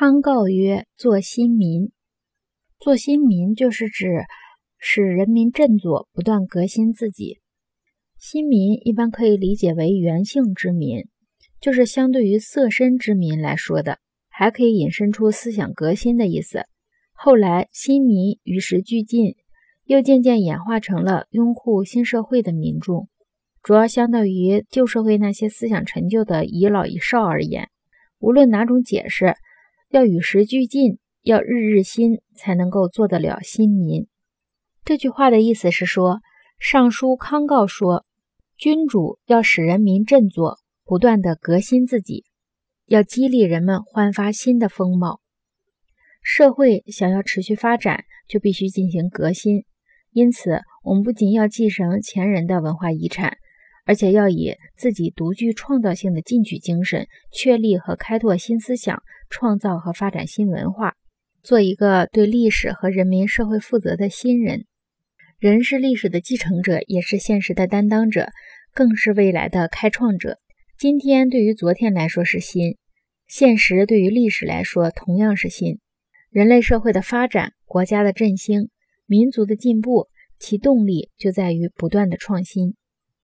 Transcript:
康诰曰：“做新民，做新民就是指使人民振作，不断革新自己。新民一般可以理解为原性之民，就是相对于色身之民来说的，还可以引申出思想革新的意思。后来新民与时俱进，又渐渐演化成了拥护新社会的民众，主要相对于旧社会那些思想陈旧的遗老遗少而言，无论哪种解释。”要与时俱进，要日日新，才能够做得了新民。这句话的意思是说，《尚书》康诰说，君主要使人民振作，不断的革新自己，要激励人们焕发新的风貌。社会想要持续发展，就必须进行革新。因此，我们不仅要继承前人的文化遗产，而且要以自己独具创造性的进取精神，确立和开拓新思想。创造和发展新文化，做一个对历史和人民社会负责的新人。人是历史的继承者，也是现实的担当者，更是未来的开创者。今天对于昨天来说是新，现实对于历史来说同样是新。人类社会的发展、国家的振兴、民族的进步，其动力就在于不断的创新。